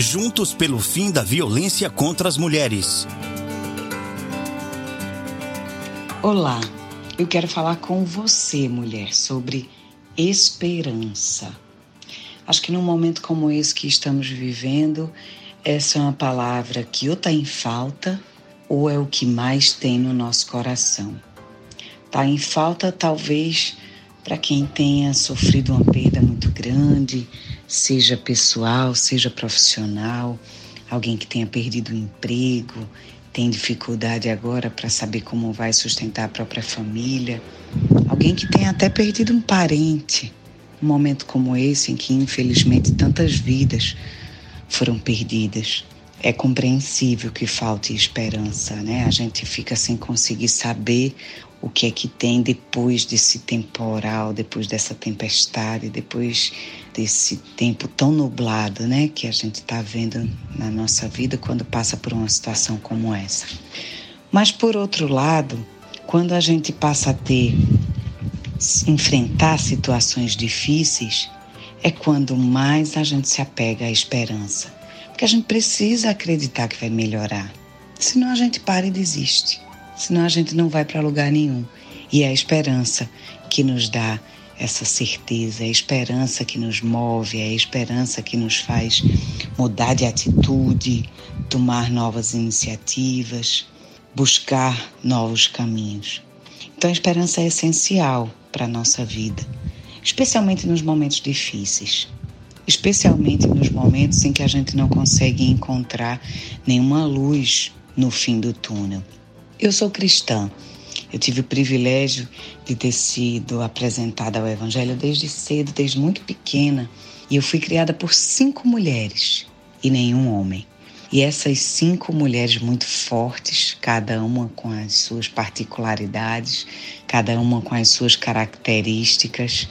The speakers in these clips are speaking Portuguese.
Juntos pelo fim da violência contra as mulheres. Olá, eu quero falar com você, mulher, sobre esperança. Acho que num momento como esse que estamos vivendo, essa é uma palavra que ou está em falta ou é o que mais tem no nosso coração. Está em falta, talvez, para quem tenha sofrido uma perda muito grande, seja pessoal, seja profissional, alguém que tenha perdido o emprego, tem dificuldade agora para saber como vai sustentar a própria família, alguém que tenha até perdido um parente. Um momento como esse, em que infelizmente tantas vidas foram perdidas. É compreensível que falte esperança, né? A gente fica sem conseguir saber o que é que tem depois desse temporal, depois dessa tempestade, depois desse tempo tão nublado, né, que a gente está vendo na nossa vida quando passa por uma situação como essa. Mas por outro lado, quando a gente passa a ter enfrentar situações difíceis, é quando mais a gente se apega à esperança, porque a gente precisa acreditar que vai melhorar. Senão a gente para e desiste senão a gente não vai para lugar nenhum. E é a esperança que nos dá essa certeza, é a esperança que nos move, é a esperança que nos faz mudar de atitude, tomar novas iniciativas, buscar novos caminhos. Então a esperança é essencial para a nossa vida, especialmente nos momentos difíceis, especialmente nos momentos em que a gente não consegue encontrar nenhuma luz no fim do túnel. Eu sou cristã. Eu tive o privilégio de ter sido apresentada ao Evangelho desde cedo, desde muito pequena. E eu fui criada por cinco mulheres e nenhum homem. E essas cinco mulheres muito fortes, cada uma com as suas particularidades, cada uma com as suas características,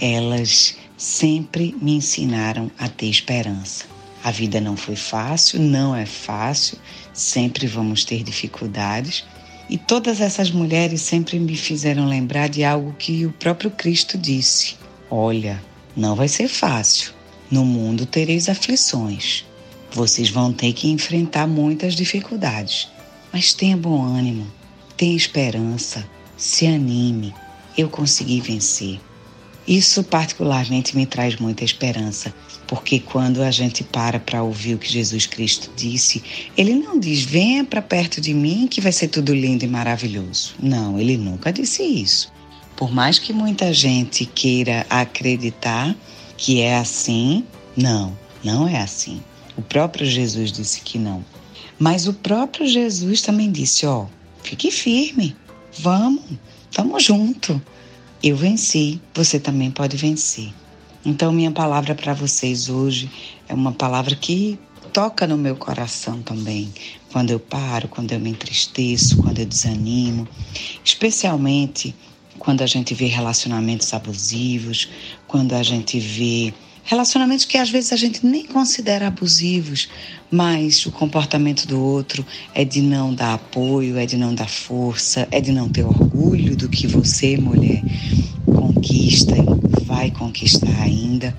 elas sempre me ensinaram a ter esperança. A vida não foi fácil, não é fácil, sempre vamos ter dificuldades. E todas essas mulheres sempre me fizeram lembrar de algo que o próprio Cristo disse: Olha, não vai ser fácil. No mundo tereis aflições. Vocês vão ter que enfrentar muitas dificuldades. Mas tenha bom ânimo, tenha esperança, se anime. Eu consegui vencer. Isso particularmente me traz muita esperança, porque quando a gente para para ouvir o que Jesus Cristo disse, ele não diz: "Venha para perto de mim que vai ser tudo lindo e maravilhoso". Não, ele nunca disse isso. Por mais que muita gente queira acreditar que é assim, não, não é assim. O próprio Jesus disse que não. Mas o próprio Jesus também disse: ó, fique firme, vamos, estamos juntos. Eu venci, você também pode vencer. Então, minha palavra para vocês hoje é uma palavra que toca no meu coração também. Quando eu paro, quando eu me entristeço, quando eu desanimo, especialmente quando a gente vê relacionamentos abusivos, quando a gente vê Relacionamentos que às vezes a gente nem considera abusivos, mas o comportamento do outro é de não dar apoio, é de não dar força, é de não ter orgulho do que você, mulher, conquista e vai conquistar ainda.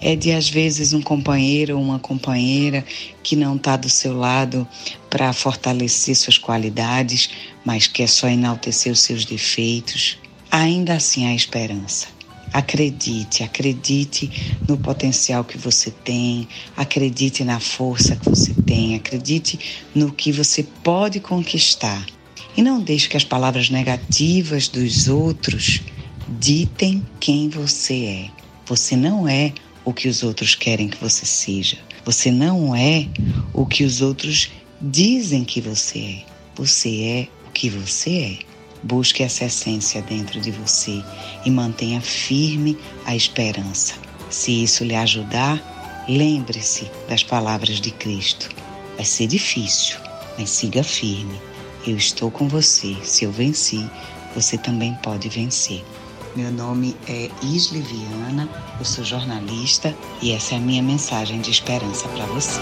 É de às vezes um companheiro ou uma companheira que não está do seu lado para fortalecer suas qualidades, mas quer só enaltecer os seus defeitos. Ainda assim há esperança. Acredite, acredite no potencial que você tem, acredite na força que você tem, acredite no que você pode conquistar. E não deixe que as palavras negativas dos outros ditem quem você é. Você não é o que os outros querem que você seja. Você não é o que os outros dizem que você é. Você é o que você é. Busque essa essência dentro de você e mantenha firme a esperança. Se isso lhe ajudar, lembre-se das palavras de Cristo. Vai ser difícil, mas siga firme. Eu estou com você. Se eu venci, você também pode vencer. Meu nome é Isli Viana, eu sou jornalista e essa é a minha mensagem de esperança para você.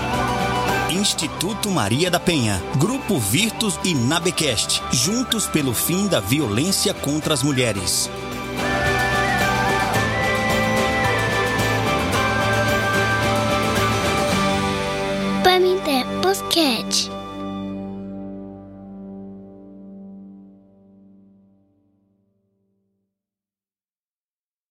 Instituto Maria da Penha, Grupo Virtus e Nabecast, juntos pelo fim da violência contra as mulheres. Família Basquete.